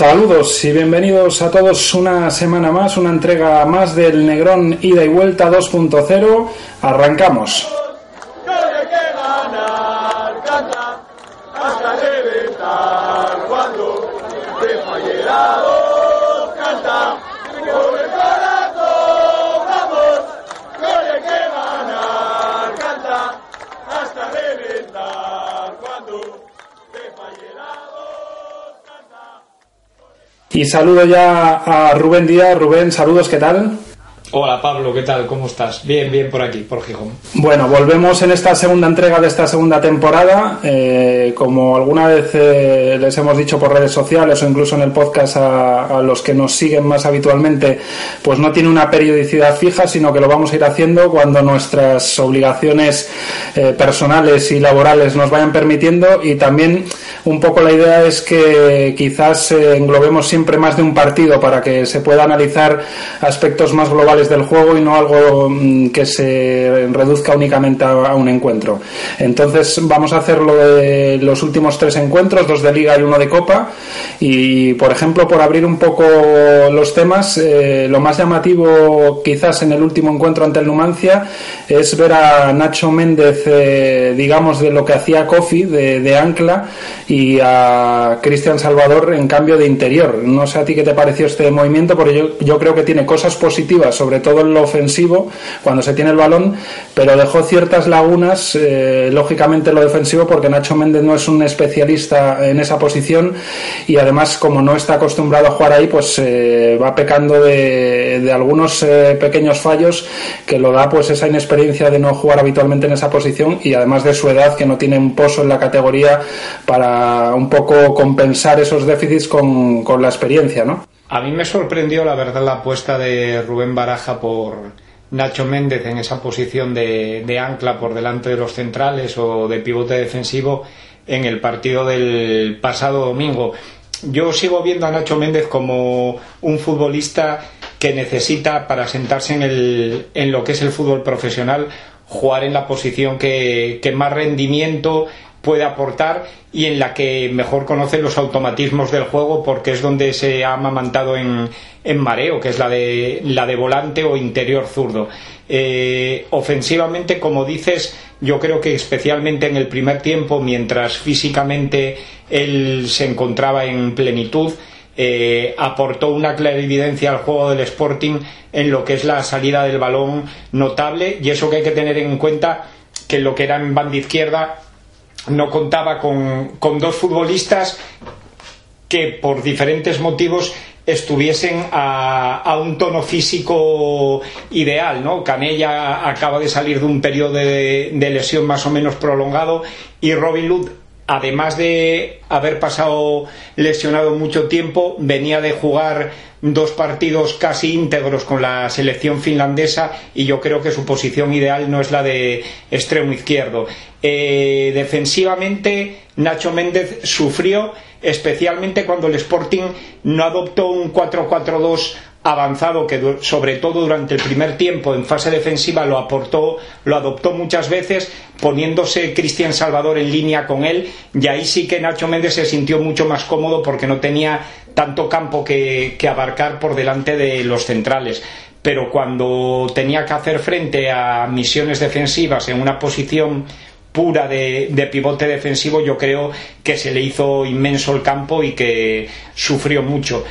Saludos y bienvenidos a todos una semana más, una entrega más del Negrón Ida y Vuelta 2.0. Arrancamos. Y saludo ya a Rubén Díaz. Rubén, saludos, ¿qué tal? Hola Pablo, ¿qué tal? ¿Cómo estás? Bien, bien por aquí, por Gijón. Bueno, volvemos en esta segunda entrega de esta segunda temporada. Eh, como alguna vez eh, les hemos dicho por redes sociales o incluso en el podcast a, los que nos siguen más habitualmente, pues no tiene una periodicidad fija, sino que lo vamos a ir haciendo cuando nuestras obligaciones eh, personales y laborales nos vayan permitiendo y también un poco la idea es que quizás englobemos siempre más de un partido para que se pueda analizar aspectos más globales del juego y no algo mm, que se reduzca únicamente a, un encuentro. Entonces vamos a hacerlo de los últimos tres encuentros, dos de liga y uno de copa. Y por ejemplo, por abrir un poco los temas, eh, lo más llamativo quizás en el último encuentro ante el Numancia es ver a Nacho Méndez, eh, digamos, de lo que hacía Kofi, de, ancla, y a Cristian Salvador en cambio de interior. No sé a ti qué te pareció este movimiento, porque yo creo que tiene cosas positivas sobre todo en lo ofensivo, cuando se tiene el balón, pero dejó ciertas lagunas, eh, lógicamente en lo defensivo, porque Nacho Méndez no es un especialista en esa posición y además, como no está acostumbrado a jugar ahí, pues eh, va pecando de, algunos eh, pequeños fallos que lo da pues esa inexperiencia de no jugar habitualmente en esa posición y además de su edad, que no tiene un pozo en la categoría para un poco compensar esos déficits con, con la experiencia, ¿no? A mí me sorprendió, la verdad, la apuesta de Rubén Baraja por Nacho Méndez en esa posición de, ancla por delante de los centrales o de pivote defensivo en el partido del pasado domingo. Yo sigo viendo a Nacho Méndez como un futbolista que necesita para sentarse en, el, en lo que es el fútbol profesional jugar en la posición que, que más rendimiento puede aportar y en la que mejor conoce los automatismos del juego porque es donde se ha amamantado en, en mareo, que es la de, la de volante o interior zurdo. Eh, ofensivamente, como dices, yo creo que especialmente en el primer tiempo, mientras físicamente él se encontraba en plenitud, eh, aportó una clarividencia al juego del Sporting en lo que es la salida del balón notable y eso que hay que tener en cuenta que lo que era en banda izquierda no contaba con, dos futbolistas que por diferentes motivos estuviesen a, un tono físico ideal, ¿no? Canella acaba de salir de un periodo de, de, lesión más o menos prolongado y Robin Lud, además de haber pasado lesionado mucho tiempo, venía de jugar dos partidos casi íntegros con la selección finlandesa y yo creo que su posición ideal no es la de extremo izquierdo. Eh, defensivamente, Nacho Méndez sufrió, especialmente cuando el Sporting no adoptó un 4-4-2 avanzado que sobre todo durante el primer tiempo en fase defensiva lo aportó, lo adoptó muchas veces poniéndose Cristian Salvador en línea con él. Y ahí sí que Nacho Méndez se sintió mucho más cómodo porque no tenía tanto campo que, abarcar por delante de los centrales. Pero cuando tenía que hacer frente a misiones defensivas en una posición pura de, de, pivote defensivo, yo creo que se le hizo inmenso el campo y que sufrió mucho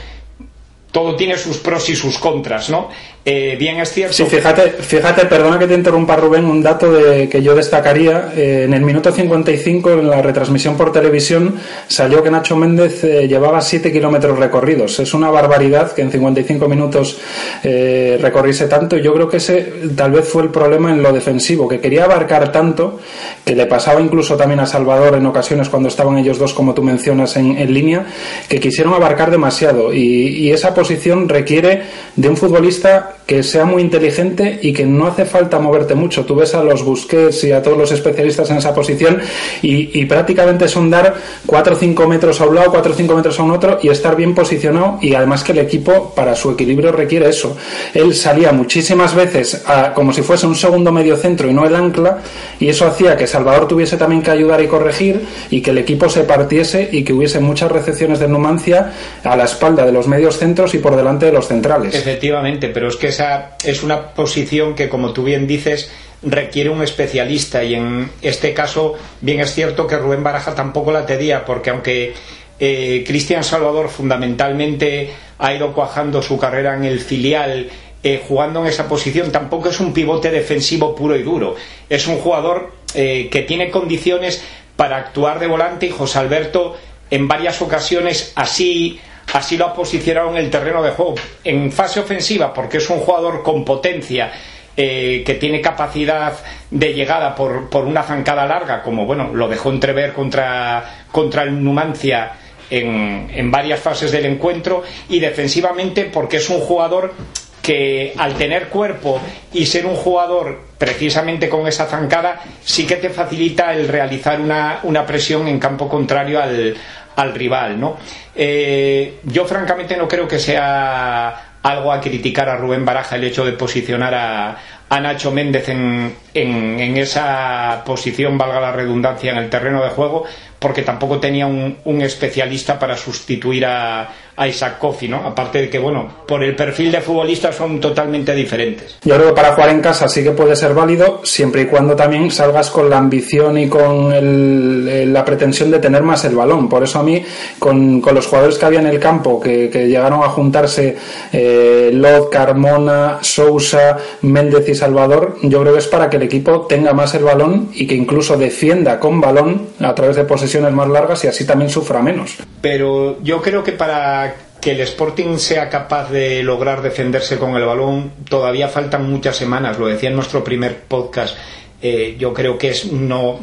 todo tiene sus pros y sus contras, ¿no? Eh, bien es cierto. Sí, fíjate, fíjate, perdona que te interrumpa Rubén, un dato de, que yo destacaría. Eh, en el minuto 55, en la retransmisión por televisión, salió que Nacho Méndez eh, llevaba 7 kilómetros recorridos. Es una barbaridad que en 55 minutos recorriese tanto. Yo creo que ese tal vez fue el problema en lo defensivo, que quería abarcar tanto, que le pasaba incluso también a Salvador en ocasiones cuando estaban ellos dos, como tú mencionas, en, línea, que quisieron abarcar demasiado. Y, y esa posición requiere de un futbolista que sea muy inteligente y que no hace falta moverte mucho. Tú ves a los Busquets y a todos los especialistas en esa posición y, prácticamente son dar 4 o 5 metros a un lado, 4 o 5 metros a un otro y estar bien posicionado y además que el equipo para su equilibrio requiere eso. Él salía muchísimas veces como si fuese un segundo medio centro y no el ancla y eso hacía que Salvador tuviese también que ayudar y corregir y que el equipo se partiese y que hubiese muchas recepciones de Numancia a la espalda de los medios centros y por delante de los centrales. Efectivamente, pero es que esa es una posición que, como tú bien dices, requiere un especialista. Y en este caso bien es cierto que Rubén Baraja tampoco la tenía porque aunque eh, Cristian Salvador fundamentalmente ha ido cuajando su carrera en el filial eh, jugando en esa posición tampoco es un pivote defensivo puro y duro. Es un jugador eh, que tiene condiciones para actuar de volante y José Alberto en varias ocasiones así así lo ha posicionado en el terreno de juego. En fase ofensiva porque es un jugador con potencia eh, que tiene capacidad de llegada por, por, una zancada larga como bueno lo dejó entrever contra, contra el Numancia en, en varias fases del encuentro y defensivamente porque es un jugador que al tener cuerpo y ser un jugador precisamente con esa zancada sí que te facilita el realizar una, una presión en campo contrario al, al rival, ¿no? Eh, yo francamente no creo que sea algo a criticar a Rubén Baraja el hecho de posicionar a, a Nacho Méndez en, en, esa posición, valga la redundancia, en el terreno de juego, porque tampoco tenía un especialista para sustituir a, a Isaac Kofi, ¿no? Aparte de que, bueno, por el perfil de futbolista son totalmente diferentes. Yo creo que para jugar en casa sí que puede ser válido, siempre y cuando también salgas con la ambición y con el, la pretensión de tener más el balón. Por eso a mí, con, con los jugadores que había en el campo, que, que llegaron a juntarse eh, Lot, Carmona, Sousa, Méndez y Salvador, yo creo que es para que el equipo tenga más el balón y que incluso defienda con balón a través de posesiones más largas y así también sufra menos. Pero yo creo que para que el Sporting sea capaz de lograr defenderse con el balón, todavía faltan muchas semanas, lo decía en nuestro primer podcast. Eh, yo creo que es no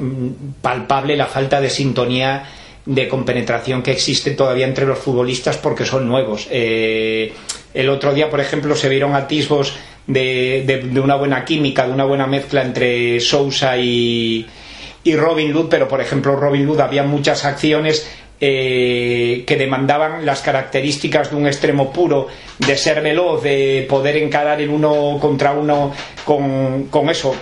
palpable la falta de sintonía de compenetración que existe todavía entre los futbolistas porque son nuevos. Eh, el otro día, por ejemplo, se vieron atisbos de, de, de, una buena química, de una buena mezcla entre Sousa y, y Robin Hood, pero por ejemplo Robin Hood había muchas acciones eh, que demandaban las características de un extremo puro, de ser veloz, de poder encarar el uno contra uno con, con eso,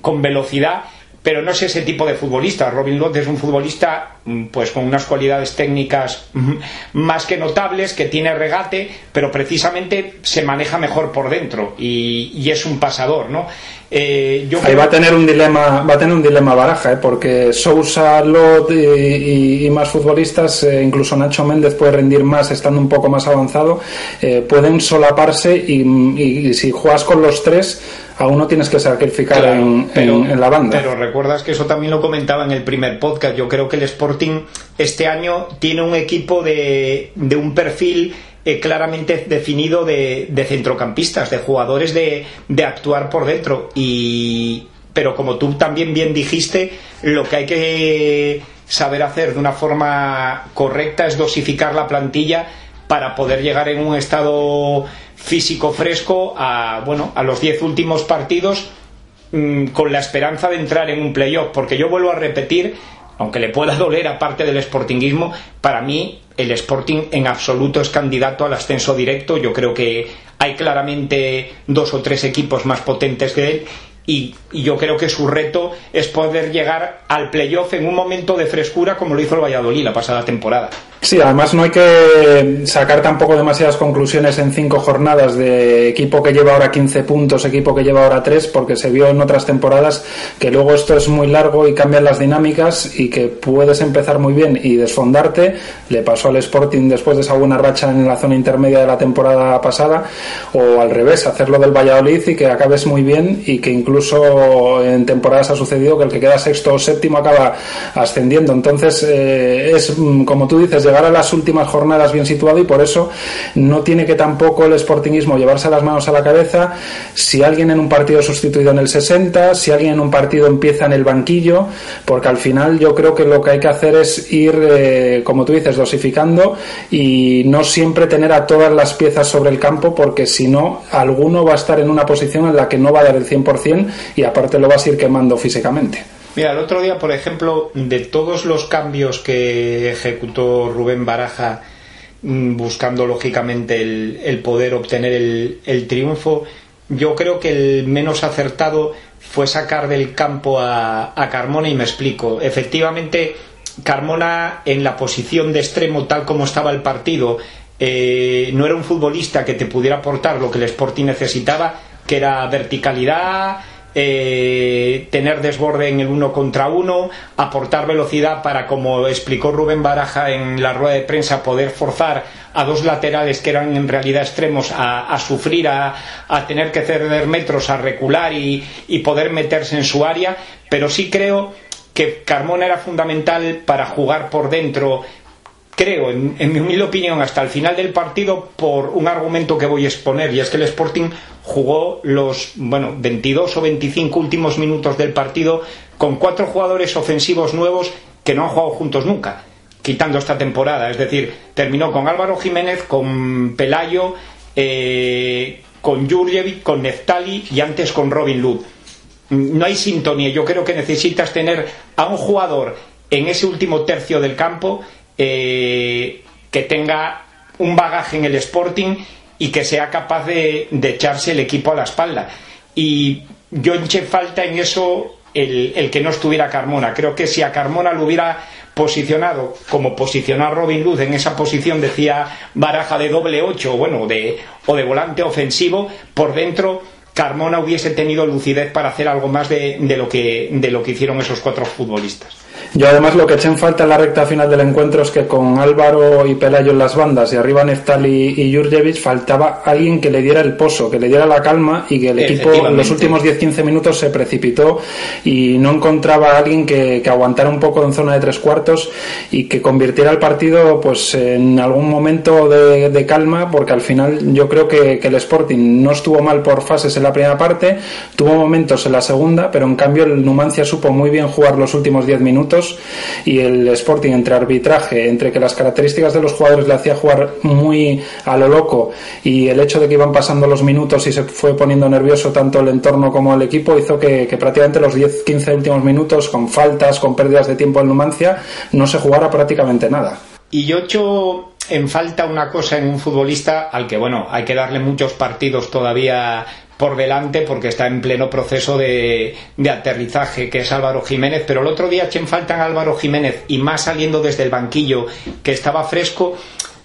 con velocidad pero no es ese tipo de futbolista. Robin Lott es un futbolista mm, pues con unas cualidades técnicas mm, más que notables, que tiene regate, pero precisamente se maneja mejor por dentro y, y es un pasador, ¿no? Eh, yo Ahí va a tener un dilema, va a tener un dilema baraja, ¿eh? porque Sousa, Lot y, y, y más futbolistas, eh, incluso Nacho Méndez puede rendir más estando un poco más avanzado, eh, pueden solaparse y, y si juegas con los tres a uno tienes que sacrificar claro, en, pero, en, en, la banda. Pero recuerdas que eso también lo comentaba en el primer podcast. Yo creo que el Sporting este año tiene un equipo de, de un perfil eh, claramente definido de, de, centrocampistas, de jugadores de, de actuar por dentro. Y, pero como tú también bien dijiste, lo que hay que saber hacer de una forma correcta es dosificar la plantilla para poder llegar en un estado físico fresco a, bueno, a los 10 últimos partidos mmm, con la esperanza de entrar en un playoff, porque yo vuelvo a repetir, aunque le pueda doler aparte del sportinguismo, para mí el Sporting en absoluto es candidato al ascenso directo, yo creo que hay claramente dos o tres equipos más potentes que él y, y, yo creo que su reto es poder llegar al playoff en un momento de frescura como lo hizo el Valladolid la pasada temporada. Sí, además no hay que sacar tampoco demasiadas conclusiones en cinco jornadas de equipo que lleva ahora 15 puntos, equipo que lleva ahora 3, porque se vio en otras temporadas que luego esto es muy largo y cambian las dinámicas y que puedes empezar muy bien y desfondarte. Le pasó al Sporting después de esa buena racha en la zona intermedia de la temporada pasada, o al revés, hacerlo del Valladolid y que acabes muy bien y que incluso incluso en temporadas ha sucedido que el que queda sexto o séptimo acaba ascendiendo. Entonces, eh, es, mm, como tú dices, llegar a las últimas jornadas bien situado y por eso no tiene que tampoco el sportingismo llevarse las manos a la cabeza si alguien en un partido sustituido en el 60, si alguien en un partido empieza en el banquillo, porque al final yo creo que lo que hay que hacer es ir, eh, como tú dices, dosificando y no siempre tener a todas las piezas sobre el campo, porque si no, alguno va a estar en una posición en la que no va a dar el 100% y aparte lo vas a ir quemando físicamente. Mira, el otro día, por ejemplo, de todos los cambios que ejecutó Rubén Baraja, mm, buscando lógicamente el, poder obtener el, triunfo, yo creo que el menos acertado fue sacar del campo a, Carmona y me explico. Efectivamente, Carmona en la posición de extremo tal como estaba el partido eh, no era un futbolista que te pudiera aportar lo que el Sporting necesitaba, que era verticalidad, eh, tener desborde en el uno contra uno, aportar velocidad para, como explicó Rubén Baraja en la rueda de prensa, poder forzar a dos laterales que eran en realidad extremos a, sufrir, a, tener que ceder metros, a recular y, poder meterse en su área, pero sí creo que Carmona era fundamental para jugar por dentro, creo, en, mi humilde opinión, hasta el final del partido por un argumento que voy a exponer, y es que el Sporting jugó los bueno 22 o 25 últimos minutos del partido con cuatro jugadores ofensivos nuevos que no han jugado juntos nunca, quitando esta temporada. Es decir, terminó con Álvaro Jiménez, con Pelayo, eh, con Jurjevic, con Neftali y antes con Robin Lud. No hay sintonía. Yo creo que necesitas tener a un jugador en ese último tercio del campo eh, que tenga un bagaje en el Sporting y que sea capaz de, echarse el equipo a la espalda. Y yo eché falta en eso el, que no estuviera Carmona. Creo que si a Carmona lo hubiera posicionado como posicionar Robin Luz en esa posición, decía Baraja de doble ocho, bueno, de, o de volante ofensivo, por dentro Carmona hubiese tenido lucidez para hacer algo más de, lo, que, de lo que hicieron esos cuatro futbolistas. Yo además lo que eché en falta en la recta final del encuentro es que con Álvaro y Pelayo en las bandas y arriba Neftali y Jurjevic faltaba alguien que le diera el pozo, que le diera la calma y que el equipo en los últimos 10-15 minutos se precipitó y no encontraba a alguien que, aguantara un poco en zona de tres cuartos y que convirtiera el partido pues en algún momento de, calma porque al final yo creo que, que, el Sporting no estuvo mal por fases en la primera parte, tuvo momentos en la segunda, pero en cambio el Numancia supo muy bien jugar los últimos 10 minutos y el Sporting entre arbitraje, entre que las características de los jugadores le hacía jugar muy a lo loco y el hecho de que iban pasando los minutos y se fue poniendo nervioso tanto el entorno como el equipo hizo que, prácticamente los 10-15 últimos minutos con faltas, con pérdidas de tiempo en Numancia no se jugara prácticamente nada. Y yo echo en falta una cosa en un futbolista al que, bueno, hay que darle muchos partidos todavía por delante porque está en pleno proceso de, aterrizaje, que es Álvaro Jiménez. Pero el otro día eché en falta a Álvaro Jiménez y más saliendo desde el banquillo que estaba fresco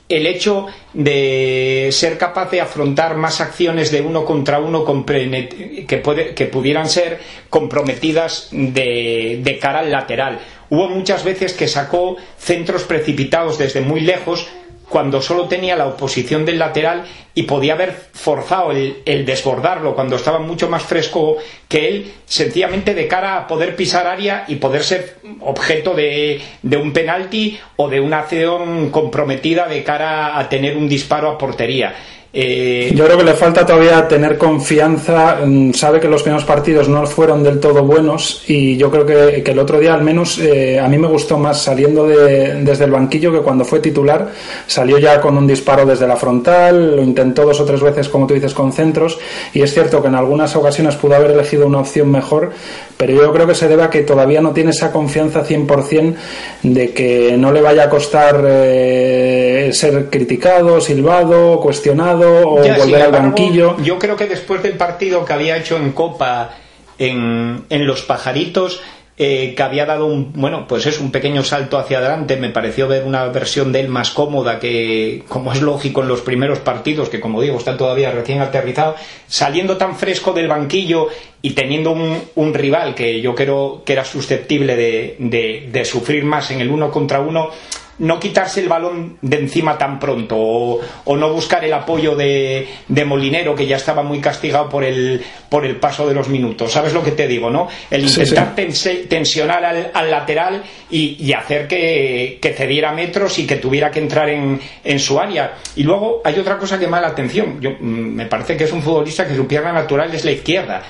el hecho de ser capaz de afrontar más acciones de uno contra uno que, puede, que pudieran ser comprometidas de, de, cara al lateral. Hubo muchas veces que sacó centros precipitados desde muy lejos cuando solo tenía la oposición del lateral y podía haber forzado el, desbordarlo cuando estaba mucho más fresco que él, sencillamente de cara a poder pisar área y poder ser objeto de, de un penalti o de una acción comprometida de cara a tener un disparo a portería. Eh, Yo creo que le falta todavía tener confianza. Mm, sabe que los primeros partidos no fueron del todo buenos y yo creo que, el otro día al menos eh, a mí me gustó más saliendo desde el banquillo que cuando fue titular. Salió ya con un disparo desde la frontal, lo intentó dos o tres veces, como tú dices, con centros y es cierto que en algunas ocasiones pudo haber elegido una opción mejor, pero yo creo que se debe a que todavía no tiene esa confianza 100% de que no le vaya a costar eh, ser criticado, silbado, cuestionado o volver al banquillo. Yo creo que después del partido que había hecho en Copa en, en Los Pajaritos, eh, que había dado un, bueno, pues es un pequeño salto hacia adelante. Me pareció ver una versión de él más cómoda que, como es lógico en los primeros partidos, que como digo, está todavía recién aterrizado, saliendo tan fresco del banquillo y teniendo un, un rival que yo creo que era susceptible de, de, de, sufrir más en el uno contra uno, no quitarse el balón de encima tan pronto o, no buscar el apoyo de, Molinero que ya estaba muy castigado por el, por el paso de los minutos. ¿Sabes lo que te digo, no? El intentar tensionar al, lateral y, hacer que, cediera metros y que tuviera que entrar en, en, su área. Y luego hay otra cosa que me da la atención. Yo, mm, me parece que es un futbolista que su pierna natural es la izquierda,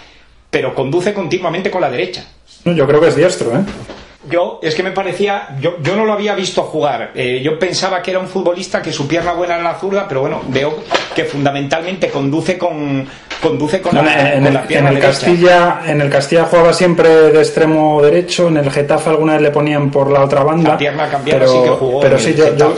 pero conduce continuamente con la derecha. yo creo que es diestro, ¿eh? Yo, es que me parecía, yo, yo no lo había visto jugar. Eh, yo pensaba que era un futbolista que su pierna buena era la zurda, pero bueno, veo que fundamentalmente conduce con, conduce con, la, en, el, pierna en el Castilla, en el Castilla jugaba siempre de extremo derecho, en el Getafe alguna vez le ponían por la otra banda. La pierna cambiada pero, sí que jugó. Pero sí,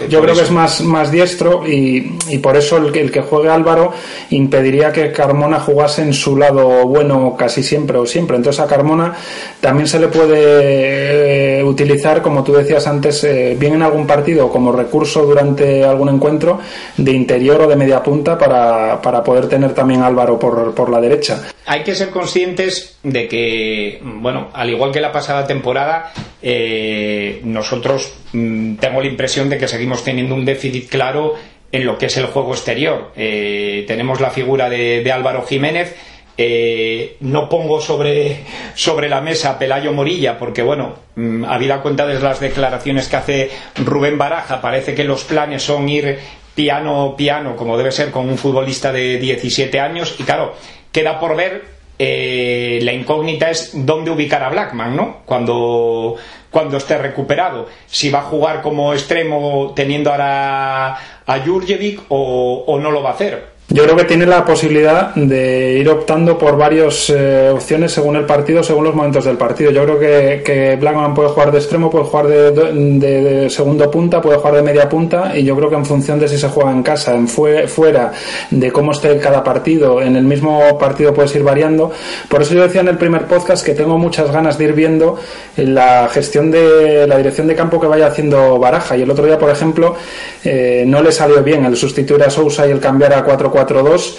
yo, creo que es más, más diestro y, y por eso el que, el que juegue Álvaro impediría que Carmona jugase en su lado bueno casi siempre o siempre. Entonces a Carmona también se le puede eh, utilizar, como tú decías antes, eh, bien en algún partido como recurso durante algún encuentro de interior o de media punta para, para poder tener también Álvaro por, por la derecha. Hay que ser conscientes de que, bueno, al igual que la pasada temporada, eh, nosotros mm, tengo la impresión de que seguimos teniendo un déficit claro en lo que es el juego exterior. tenemos la figura de, Álvaro Jiménez eh, no pongo sobre, sobre la mesa Pelayo Morilla porque, bueno, mm, habida cuenta de las declaraciones que hace Rubén Baraja, parece que los planes son ir piano piano, como debe ser con un futbolista de 17 años. Y claro, queda por ver. Eh, la incógnita es dónde ubicar a Blackman, ¿no? Cuando, cuando esté recuperado. Si va a jugar como extremo teniendo ahora a Jurjevic o, o no lo va a hacer yo creo que tiene la posibilidad de ir optando por varias eh, opciones según el partido, según los momentos del partido. Yo creo que, que Blackman puede jugar de extremo, puede jugar de, segundo punta, puede jugar de media punta y yo creo que en función de si se juega en casa, en fuera, de cómo esté cada partido, en el mismo partido puedes ir variando. Por eso yo decía en el primer podcast que tengo muchas ganas de ir viendo la gestión de la dirección de campo que vaya haciendo Baraja. Y el otro día, por ejemplo, eh, no le salió bien el sustituir a Sousa y el cambiar a 4 4-2,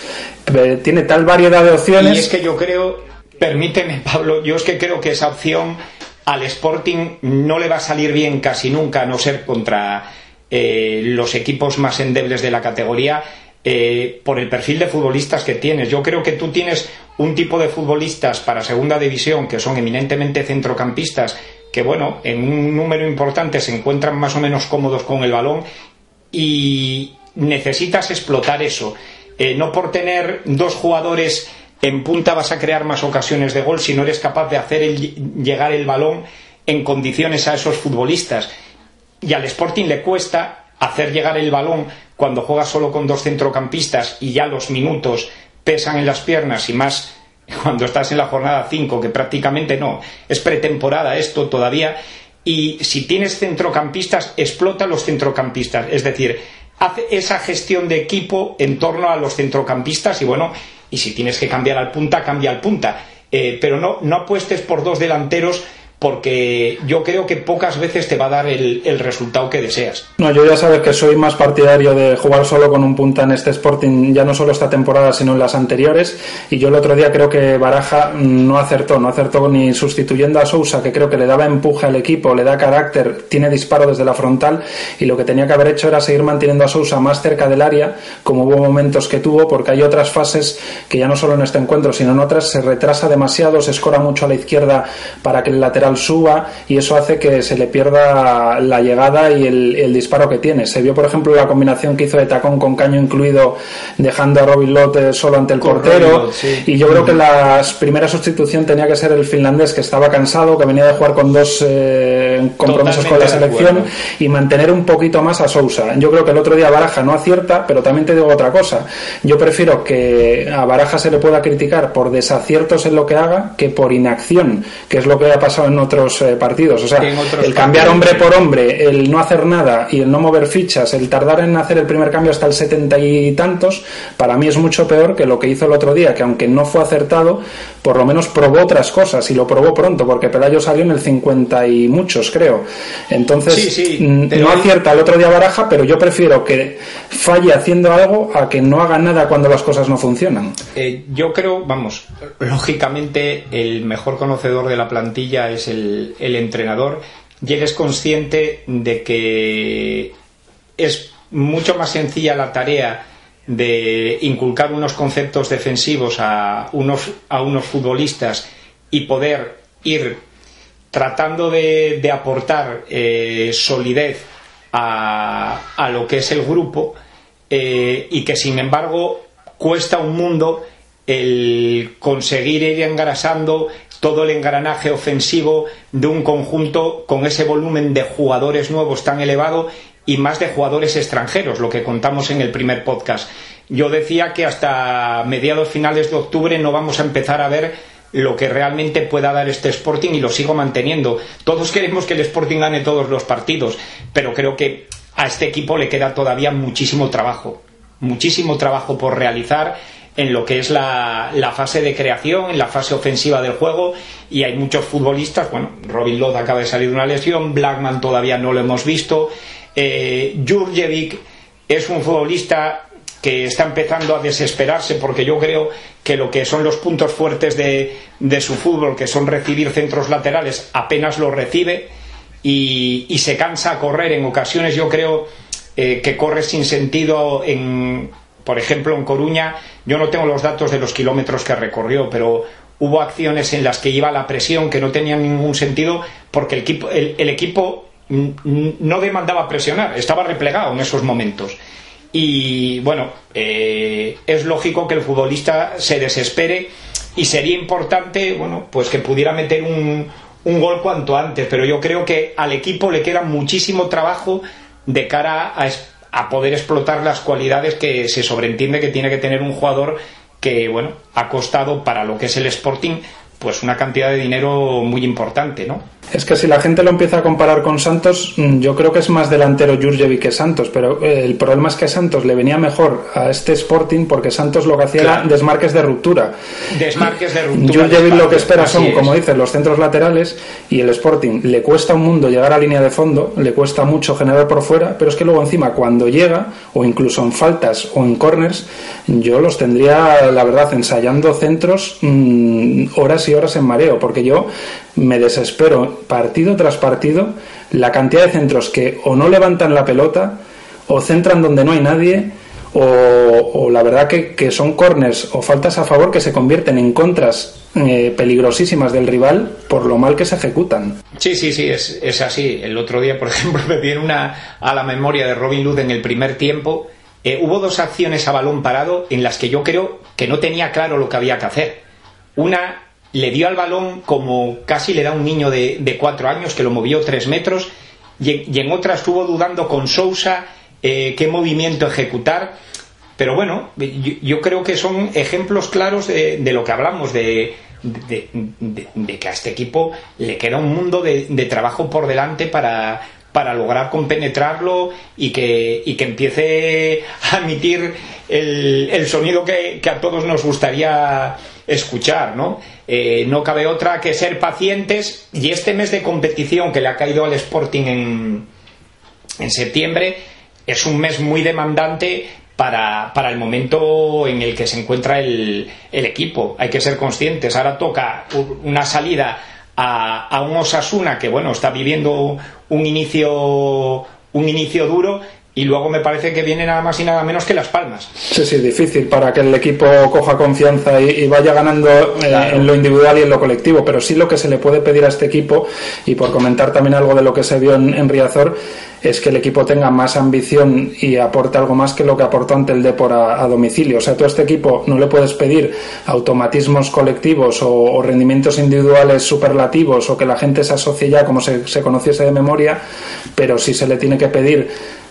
eh, tiene tal variedad de opciones. Y es que yo creo, permíteme Pablo, yo es que creo que esa opción al Sporting no le va a salir bien casi nunca, a no ser contra eh, los equipos más endebles de la categoría. Eh, por el perfil de futbolistas que tienes. Yo creo que tú tienes un tipo de futbolistas para segunda división que son eminentemente centrocampistas, que bueno, en un número importante se encuentran más o menos cómodos con el balón y necesitas explotar eso. Eh, no por tener dos jugadores en punta vas a crear más ocasiones de gol si no eres capaz de hacer llegar el balón en condiciones a esos futbolistas. Y al Sporting le cuesta hacer llegar el balón cuando juega solo con dos centrocampistas y ya los minutos pesan en las piernas y más cuando estás en la jornada 5, que prácticamente no, es pretemporada esto todavía. Y si tienes centrocampistas, explota los centrocampistas. Es decir, hace esa gestión de equipo en torno a los centrocampistas y bueno, y si tienes que cambiar al punta, cambia al punta. Eh, pero no, no apuestes por dos delanteros porque yo creo que pocas veces te va a dar el, resultado que deseas. No, yo ya sabes que soy más partidario de jugar solo con un punta en este Sporting, ya no solo esta temporada, sino en las anteriores. Y yo el otro día creo que Baraja no acertó, no acertó ni sustituyendo a Sousa, que creo que le daba empuje al equipo, le da carácter, tiene disparo desde la frontal. Y lo que tenía que haber hecho era seguir manteniendo a Sousa más cerca del área, como hubo momentos que tuvo, porque hay otras fases que ya no solo en este encuentro, sino en otras se retrasa demasiado, se escora mucho a la izquierda para que el lateral suba y eso hace que se le pierda la llegada y el, disparo que tiene. Se vio, por ejemplo, la combinación que hizo de tacón con caño incluido, dejando a Robin Lott solo ante el portero. Y yo creo que la primera sustitución tenía que ser el finlandés, que estaba cansado, que venía de jugar con dos eh, compromisos con la selección y mantener un poquito más a Sousa. Yo creo que el otro día Baraja no acierta, pero también te digo otra cosa. Yo prefiero que a Baraja se le pueda criticar por desaciertos en lo que haga que por inacción, que es lo que ha pasado en otros eh, partidos. O sea, el cambiar hombre por hombre, el no hacer nada y el no mover fichas, el tardar en hacer el primer cambio hasta el setenta y tantos, para mí es mucho peor que lo que hizo el otro día, que aunque no fue acertado, por lo menos probó otras cosas y lo probó pronto, porque Pelayo salió en el cincuenta y muchos, creo. Entonces, no acierta el otro día Baraja, pero yo prefiero que falle haciendo algo a que no haga nada cuando las cosas no funcionan. Eh, yo creo, vamos, lógicamente el mejor conocedor de la plantilla es el, entrenador y eres consciente de que es mucho más sencilla la tarea de inculcar unos conceptos defensivos a unos, a unos futbolistas y poder ir tratando de, aportar eh, solidez a, lo que es el grupo eh, y que sin embargo cuesta un mundo el conseguir ir engrasando todo el engranaje ofensivo de un conjunto con ese volumen de jugadores nuevos tan elevado y más de jugadores extranjeros, lo que contamos en el primer podcast. Yo decía que hasta mediados finales de octubre no vamos a empezar a ver lo que realmente pueda dar este Sporting y lo sigo manteniendo. Todos queremos que el Sporting gane todos los partidos, pero creo que a este equipo le queda todavía muchísimo trabajo, muchísimo trabajo por realizar en lo que es la, fase de creación, en la fase ofensiva del juego, y hay muchos futbolistas, bueno, Robin Lod acaba de salir de una lesión, Blackman todavía no lo hemos visto, eh, Jurjevic es un futbolista que está empezando a desesperarse porque yo creo que lo que son los puntos fuertes de, su fútbol, que son recibir centros laterales, apenas lo recibe y, se cansa a correr. En ocasiones yo creo eh, que corre sin sentido en, por ejemplo, en Coruña, yo no tengo los datos de los kilómetros que recorrió, pero hubo acciones en las que iba la presión que no tenían ningún sentido porque el equipo, el, equipo no demandaba presionar, estaba replegado en esos momentos. Y bueno, eh, es lógico que el futbolista se desespere y sería importante, bueno, pues que pudiera meter un, un gol cuanto antes, pero yo creo que al equipo le queda muchísimo trabajo de cara a, a poder explotar las cualidades que se sobreentiende que tiene que tener un jugador que, bueno, ha costado para lo que es el Sporting, pues una cantidad de dinero muy importante, ¿no? Es que si la gente lo empieza a comparar con Santos, mm, yo creo que es más delantero Jurjevic que Santos, pero eh, el problema es que Santos le venía mejor a este Sporting porque Santos lo que hacía era desmarques de ruptura. Desmarques de ruptura. Jurjevic lo que espera son, como dices, los centros laterales y el Sporting le cuesta un mundo llegar a línea de fondo, le cuesta mucho generar por fuera, pero es que luego encima cuando llega, o incluso en faltas o en corners, yo los tendría, la verdad, ensayando centros mm, horas y horas en mareo, porque yo me desespero partido tras partido la cantidad de centros que o no levantan la pelota o centran donde no hay nadie o, la verdad que, son corners o faltas a favor que se convierten en contras eh, peligrosísimas del rival por lo mal que se ejecutan. Sí, sí, sí, es, es así. El otro día, por ejemplo, me viene una a la memoria de Robin Hood en el primer tiempo. Eh, hubo dos acciones a balón parado en las que yo creo que no tenía claro lo que había que hacer. Una le dio al balón como casi le da un niño de, cuatro años que lo movió tres metros y, en otra estuvo dudando con Sousa eh, qué movimiento ejecutar. Pero bueno, yo, creo que son ejemplos claros de, lo que hablamos, de, que a este equipo le queda un mundo de, trabajo por delante para, para lograr compenetrarlo y que, y que empiece a emitir el, sonido que, a todos nos gustaría escuchar, ¿no? Eh, no cabe otra que ser pacientes y este mes de competición que le ha caído al Sporting en, en septiembre es un mes muy demandante para, para, el momento en el que se encuentra el, el, equipo. Hay que ser conscientes. Ahora toca una salida a, a, un Osasuna que, bueno, está viviendo un inicio, un inicio duro y luego me parece que viene nada más y nada menos que Las Palmas. Sí, sí, difícil para que el equipo coja confianza y, vaya ganando eh, en lo individual y en lo colectivo, pero sí lo que se le puede pedir a este equipo, y por comentar también algo de lo que se vio en, Riazor, es que el equipo tenga más ambición y aporte algo más que lo que aportó ante el Depor a, domicilio. O sea, tú a este equipo no le puedes pedir automatismos colectivos o, rendimientos individuales superlativos o que la gente se asocie ya como se, se conociese de memoria, pero sí se le tiene que pedir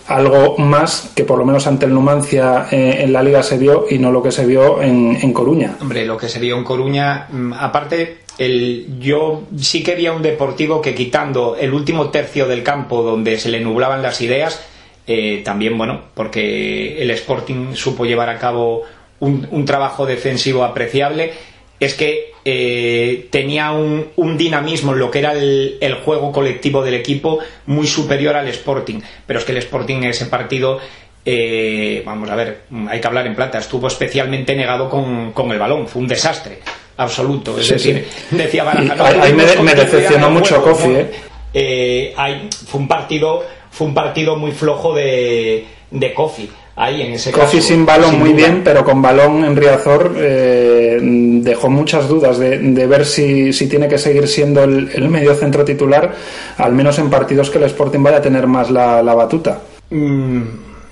algo más que por lo menos ante el Numancia eh, en la liga se vio y no lo que se vio en, en, Coruña. Hombre, lo que se vio en Coruña, mm, aparte, el, yo sí que vi un deportivo que quitando el último tercio del campo donde se le nublaban las ideas, eh, también, bueno, porque el Sporting supo llevar a cabo un, un trabajo defensivo apreciable es que eh, tenía un, dinamismo en lo que era el, juego colectivo del equipo muy superior al Sporting. Pero es que el Sporting en ese partido, eh, vamos a ver, hay que hablar en plata, estuvo especialmente negado con, el balón, fue un desastre absoluto. Es decir, decía Baraja, Ahí me, decepcionó mucho Kofi, ¿eh? eh, hay, fue un partido fue un partido muy flojo de, de Kofi ahí en ese Kofi sin balón muy bien, pero con balón en Riazor eh, dejó muchas dudas de, ver si, si, tiene que seguir siendo el, medio centro titular, al menos en partidos que el Sporting vaya a tener más la, batuta. Mm,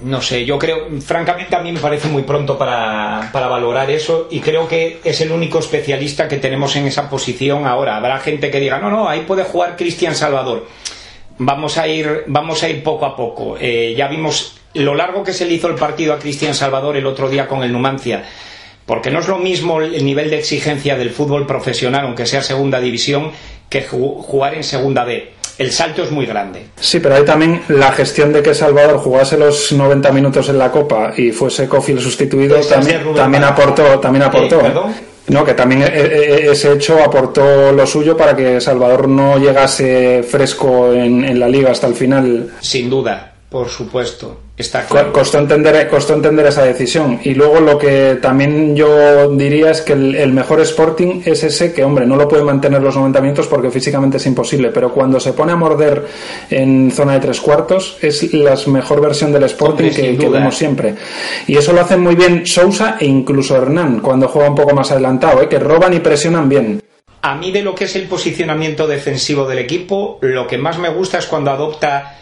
no sé, yo creo, francamente a mí me parece muy pronto para, para, valorar eso y creo que es el único especialista que tenemos en esa posición ahora. Habrá gente que diga, no, no, ahí puede jugar Cristian Salvador. Vamos a ir, vamos a ir poco a poco. Eh, ya vimos lo largo que se le hizo el partido a Cristian Salvador el otro día con el Numancia, porque no es lo mismo el nivel de exigencia del fútbol profesional, aunque sea segunda división, que jugar en segunda B. El salto es muy grande. Sí, pero hay también la gestión de que Salvador jugase los 90 minutos en la Copa y fuese Cofield sustituido también, también aportó, también eh, aportó. No, que también e, e, ese hecho aportó lo suyo para que Salvador no llegase fresco en, en la liga hasta el final. Sin duda, por supuesto. Está Costó entender, costó entender esa decisión. Y luego lo que también yo diría es que el, mejor Sporting es ese que, hombre, no lo puede mantener los 90 minutos porque físicamente es imposible, pero cuando se pone a morder en zona de tres cuartos es la mejor versión del Sporting que, vemos siempre. Y eso lo hacen muy bien Sousa e incluso Hernán cuando juega un poco más adelantado, ¿eh? que roban y presionan bien. A mí de lo que es el posicionamiento defensivo del equipo, lo que más me gusta es cuando adopta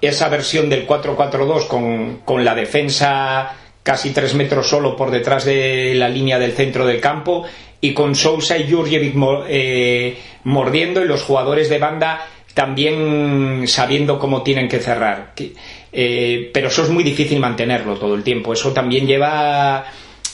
esa versión del 4-4-2 con, con la defensa casi tres metros solo por detrás de la línea del centro del campo y con Sousa y Jurjevic eh, mordiendo y los jugadores de banda también sabiendo cómo tienen que cerrar. Eh, pero eso es muy difícil mantenerlo todo el tiempo. Eso también lleva,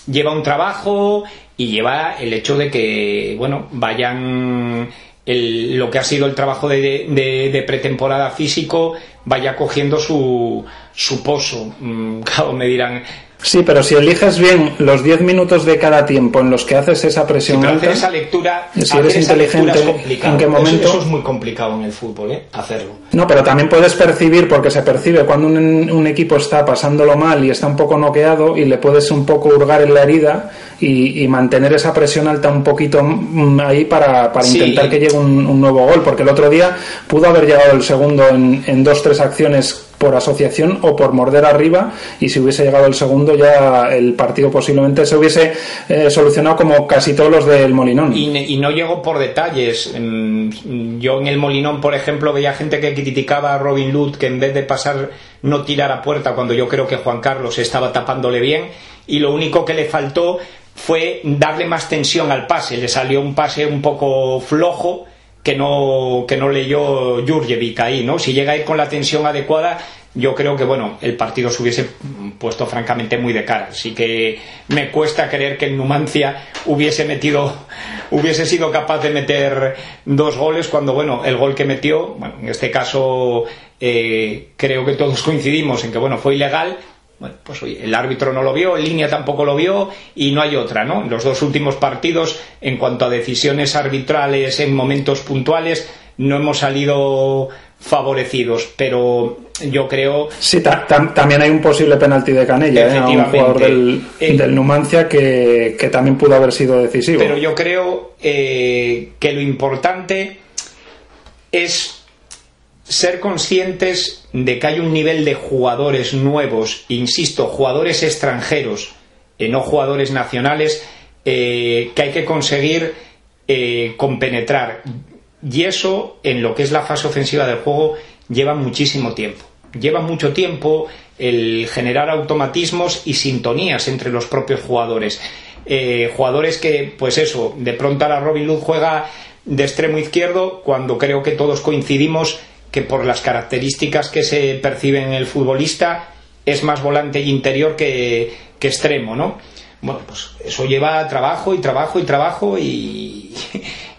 lleva un trabajo y lleva el hecho de que, bueno, vayan lo que ha sido el trabajo de, pretemporada físico vaya cogiendo su, su pozo. Mm, claro, me dirán, Sí, pero si eliges bien los 10 minutos de cada tiempo en los que haces esa presión alta, esa lectura, si eres inteligente, ¿en qué momento? Eso, es muy complicado en el fútbol, ¿eh? hacerlo. No, pero también puedes percibir, porque se percibe cuando un, equipo está pasándolo mal y está un poco noqueado y le puedes un poco hurgar en la herida y, mantener esa presión alta un poquito mm, ahí para, intentar que llegue un, nuevo gol, porque el otro día pudo haber llegado el segundo en, en dos, tres acciones por asociación o por morder arriba y si hubiese llegado el segundo ya el partido posiblemente se hubiese eh, solucionado como casi todos los del Molinón. Y, no llegó por detalles. Yo en el Molinón, por ejemplo, veía gente que criticaba a Robin Lud que en vez de pasar no tirar a puerta cuando yo creo que Juan Carlos estaba tapándole bien y lo único que le faltó fue darle más tensión al pase. Le salió un pase un poco flojo que no, que no leyó Jurjevic ahí, ¿no? Si llega a ir con la tensión adecuada, yo creo que, bueno, el partido se hubiese puesto francamente muy de cara. Así que me cuesta creer que el Numancia hubiese metido, hubiese sido capaz de meter dos goles cuando, bueno, el gol que metió, bueno, en este caso eh, creo que todos coincidimos en que, bueno, fue ilegal, bueno, pues oye, el árbitro no lo vio, en línea tampoco lo vio y no hay otra, ¿no? Los dos últimos partidos, en cuanto a decisiones arbitrales en momentos puntuales, no hemos salido favorecidos, pero yo creo. Sí, también hay un posible penalti de Canella, ¿eh? a un jugador del, eh, del Numancia que, también pudo haber sido decisivo. Pero yo creo eh, que lo importante es ser conscientes de que hay un nivel de jugadores nuevos, insisto, jugadores extranjeros, eh, no jugadores nacionales, eh, que hay que conseguir eh, compenetrar. Y eso, en lo que es la fase ofensiva del juego, lleva muchísimo tiempo. Lleva mucho tiempo el generar automatismos y sintonías entre los propios jugadores. jugadores que, pues eso, de pronto la Robin Luz juega de extremo izquierdo cuando creo que todos coincidimos que por las características que se perciben en el futbolista es más volante y interior que, que extremo, ¿no? Bueno, pues eso lleva trabajo y trabajo y trabajo y,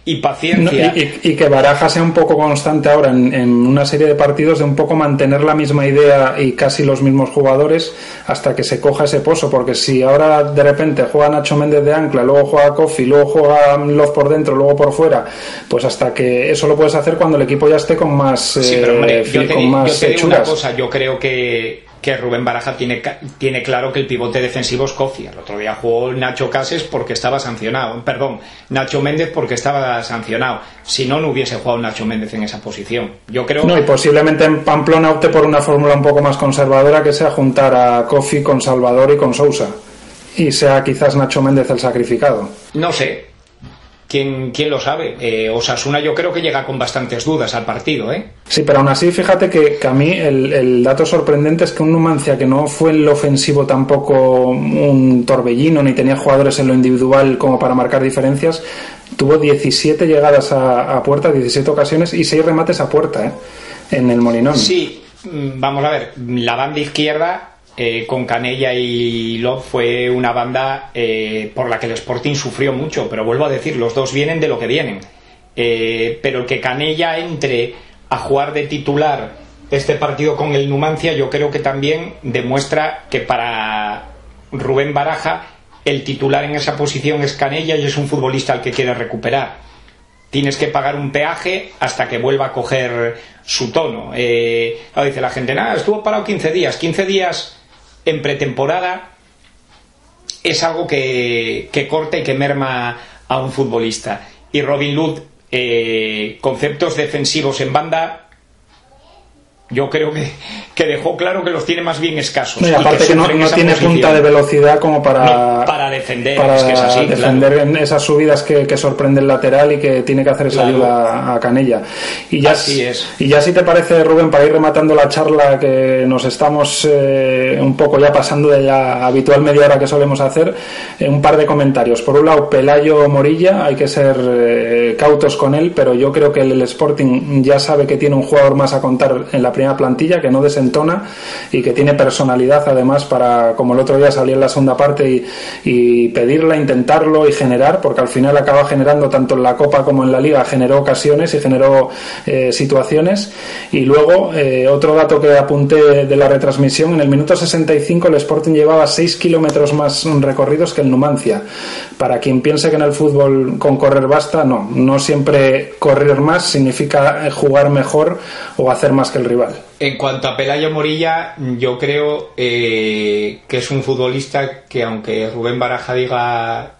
y paciencia. y, que Baraja sea un poco constante ahora en, una serie de partidos de un poco mantener la misma idea y casi los mismos jugadores hasta que se coja ese pozo, porque si ahora de repente juega Nacho Méndez de ancla, luego juega Kofi, luego juega Love por dentro, luego por fuera, pues hasta que eso lo puedes hacer cuando el equipo ya esté con más, sí, pero hombre, eh, yo te, con más yo te digo una cosa, yo creo que que Rubén Baraja tiene, tiene claro que el pivote defensivo es Kofi. El otro día jugó Nacho Cases porque estaba sancionado. Perdón, Nacho Méndez porque estaba sancionado. Si no, no hubiese jugado Nacho Méndez en esa posición. Yo creo. No, y posiblemente en Pamplona opte por una fórmula un poco más conservadora que sea juntar a Kofi con Salvador y con Sousa. Y sea quizás Nacho Méndez el sacrificado. No sé, ¿Quién, quién, lo sabe? Eh, Osasuna yo creo que llega con bastantes dudas al partido, ¿eh? Sí, pero aún así, fíjate que, a mí el, el, dato sorprendente es que un Numancia que no fue en lo ofensivo tampoco un torbellino, ni tenía jugadores en lo individual como para marcar diferencias, tuvo 17 llegadas a, a puerta, 17 ocasiones y 6 remates a puerta, ¿eh? En el Molinón. Sí, mm, vamos a ver, la banda izquierda eh, con Canella y Love fue una banda eh, por la que el Sporting sufrió mucho, pero vuelvo a decir, los dos vienen de lo que vienen. Eh, pero que Canella entre a jugar de titular este partido con el Numancia, yo creo que también demuestra que para Rubén Baraja el titular en esa posición es Canella y es un futbolista al que quiere recuperar. Tienes que pagar un peaje hasta que vuelva a coger su tono. Eh, dice la gente, nada, estuvo parado 15 días. 15 días en pretemporada es algo que, que corta y que merma a un futbolista. Y Robin Lud, eh, conceptos defensivos en banda, yo creo que, que, dejó claro que los tiene más bien escasos. No, y aparte que, no, no tiene punta de velocidad como para, no, para defender, para es que es así, defender claro. esas subidas que, que, sorprende el lateral y que tiene que hacer esa Claro. ayuda a Canella. Y ya, Así es. y ya si te parece, Rubén, para ir rematando la charla que nos estamos eh, un poco ya pasando de la habitual media hora que solemos hacer, eh, un par de comentarios. Por un lado, Pelayo Morilla, hay que ser eh, cautos con él, pero yo creo que el Sporting ya sabe que tiene un jugador más a contar en la primera plantilla, que no desentona y que tiene personalidad además para, como el otro día salir en la segunda parte y, pedirla, intentarlo y generar, porque al final acaba generando tanto en la Copa como en la Liga, generó ocasiones y generó eh, situaciones. Y luego, eh, otro dato que apunté de la retransmisión, en el minuto 65 el Sporting llevaba 6 kilómetros más recorridos que el Numancia. Para quien piense que en el fútbol con correr basta, no, no siempre correr más significa jugar mejor o hacer más que el rival. En cuanto a Pelayo Morilla, yo creo eh, que es un futbolista que aunque Rubén Baraja diga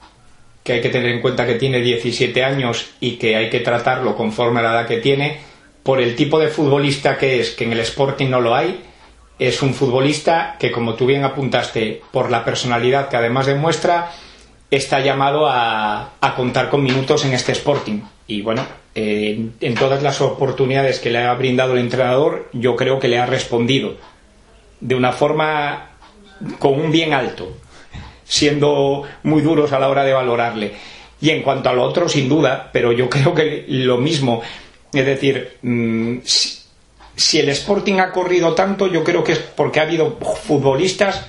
que hay que tener en cuenta que tiene 17 años y que hay que tratarlo conforme a la edad que tiene, por el tipo de futbolista que es, que en el Sporting no lo hay, es un futbolista que, como tú bien apuntaste, por la personalidad que además demuestra, está llamado a, a contar con minutos en este Sporting. Y bueno, eh, en todas las oportunidades que le ha brindado el entrenador, yo creo que le ha respondido de una forma con un bien alto, siendo muy duros a la hora de valorarle. Y en cuanto a lo otro, sin duda, pero yo creo que lo mismo, es decir, mmm, si, si el Sporting ha corrido tanto, yo creo que es porque ha habido futbolistas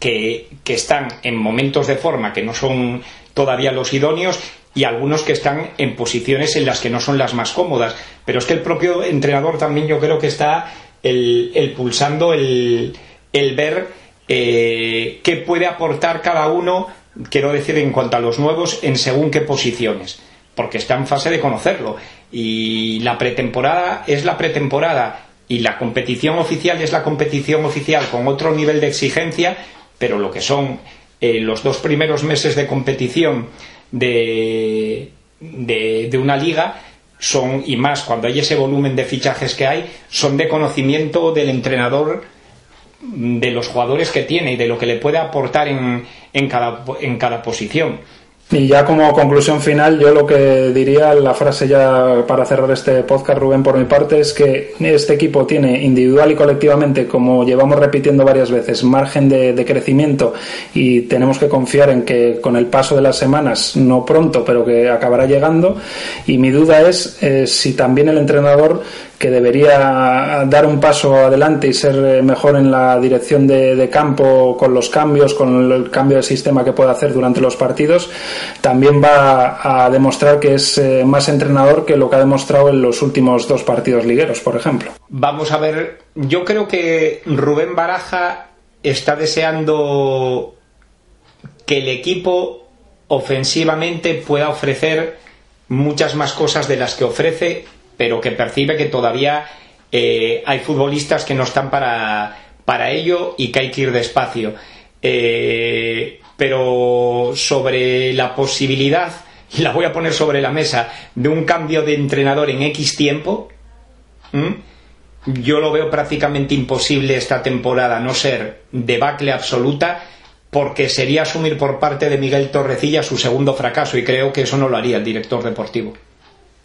que, que, están en momentos de forma que no son todavía los idóneos y algunos que están en posiciones en las que no son las más cómodas. Pero es que el propio entrenador también yo creo que está el, pulsando el, el ver eh, qué puede aportar cada uno, quiero decir, en cuanto a los nuevos, en según qué posiciones. Porque está en fase de conocerlo. Y la pretemporada es la pretemporada y la competición oficial es la competición oficial con otro nivel de exigencia, pero lo que son eh, los dos primeros meses de competición de, de, de, una liga son, y más cuando hay ese volumen de fichajes que hay, son de conocimiento del entrenador de los jugadores que tiene y de lo que le puede aportar en, en, cada, en cada posición. Y ya como conclusión final, yo lo que diría, la frase ya para cerrar este podcast, Rubén, por mi parte, es que este equipo tiene individual y colectivamente, como llevamos repitiendo varias veces, margen de, crecimiento y tenemos que confiar en que con el paso de las semanas, no pronto, pero que acabará llegando. Y mi duda es eh, si también el entrenador que debería dar un paso adelante y ser mejor en la dirección de, de, campo con los cambios, con el cambio de sistema que puede hacer durante los partidos, también va a demostrar que es eh, más entrenador que lo que ha demostrado en los últimos dos partidos ligueros, por ejemplo. Vamos a ver, yo creo que Rubén Baraja está deseando que el equipo ofensivamente pueda ofrecer muchas más cosas de las que ofrece pero que percibe que todavía eh, hay futbolistas que no están para, para ello y que hay que ir despacio. Eh, pero sobre la posibilidad, y la voy a poner sobre la mesa, de un cambio de entrenador en X tiempo, yo lo veo prácticamente imposible esta temporada, no ser debacle absoluta, porque sería asumir por parte de Miguel Torrecilla su segundo fracaso, y creo que eso no lo haría el director deportivo.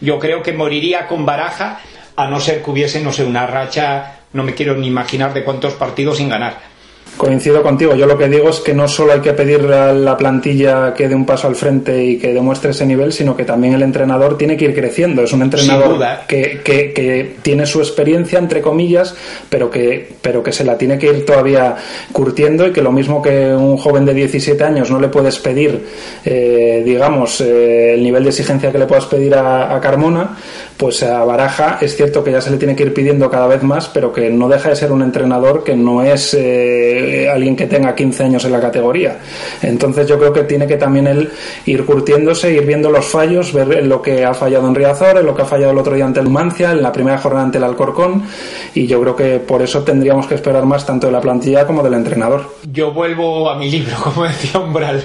Yo creo que moriría con baraja, a no ser que hubiese, no sé, una racha, no me quiero ni imaginar de cuántos partidos sin ganar Coincido contigo. Yo lo que digo es que no solo hay que pedirle a la plantilla que dé un paso al frente y que demuestre ese nivel, sino que también el entrenador tiene que ir creciendo. Es un entrenador que, que, tiene su experiencia, entre comillas, pero que, pero que se la tiene que ir todavía curtiendo y que lo mismo que un joven de 17 años no le puedes pedir, eh, digamos, eh, el nivel de exigencia que le puedas pedir a, a Carmona, pues a Baraja es cierto que ya se le tiene que ir pidiendo cada vez más, pero que no deja de ser un entrenador que no es eh, alguien que tenga 15 años en la categoría. Entonces yo creo que tiene que también él ir curtiéndose, ir viendo los fallos, ver lo que ha fallado en Riazor, lo que ha fallado el otro día ante el Mancia, en la primera jornada ante el Alcorcón, y yo creo que por eso tendríamos que esperar más tanto de la plantilla como del entrenador. Yo vuelvo a mi libro, como decía Umbral.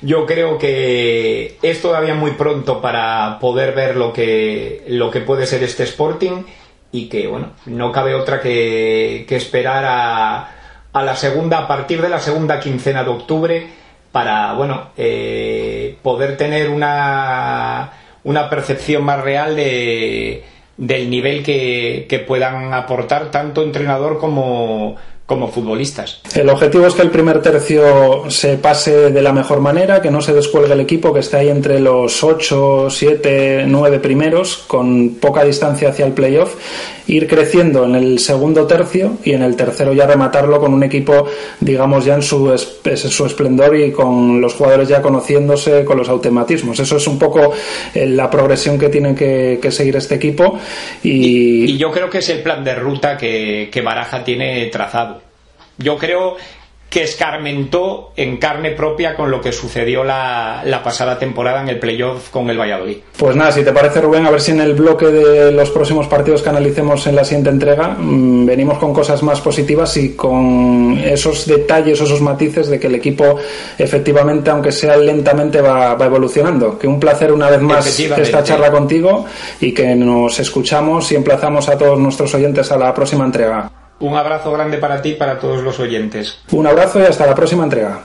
Yo creo que es todavía muy pronto para poder ver lo que, lo que puede ser este Sporting y que, bueno, no cabe otra que, esperar a, a, la segunda, a partir de la segunda quincena de octubre para, bueno, eh, poder tener una, una percepción más real de, del nivel que, que puedan aportar tanto entrenador como, como futbolistas. El objetivo es que el primer tercio se pase de la mejor manera, que no se descuelgue el equipo, que esté ahí entre los 8, 7, 9 primeros, con poca distancia hacia el playoff, ir creciendo en el segundo tercio y en el tercero ya rematarlo con un equipo, digamos, ya en su, su esplendor y con los jugadores ya conociéndose con los automatismos. Eso es un poco eh, la progresión que tiene que, seguir este equipo. Y... yo creo que es el plan de ruta que Baraja tiene trazado yo creo que escarmentó en carne propia con lo que sucedió la, pasada temporada en el playoff con el Valladolid. Pues nada, si te parece Rubén, a ver si en el bloque de los próximos partidos que analicemos en la siguiente entrega mm, venimos con cosas más positivas y con esos detalles, esos matices de que el equipo efectivamente, aunque sea lentamente, va, va evolucionando. Que un placer una vez más esta charla contigo y que nos escuchamos y emplazamos a todos nuestros oyentes a la próxima entrega. Un abrazo grande para ti y para todos los oyentes. Un abrazo y hasta la próxima entrega.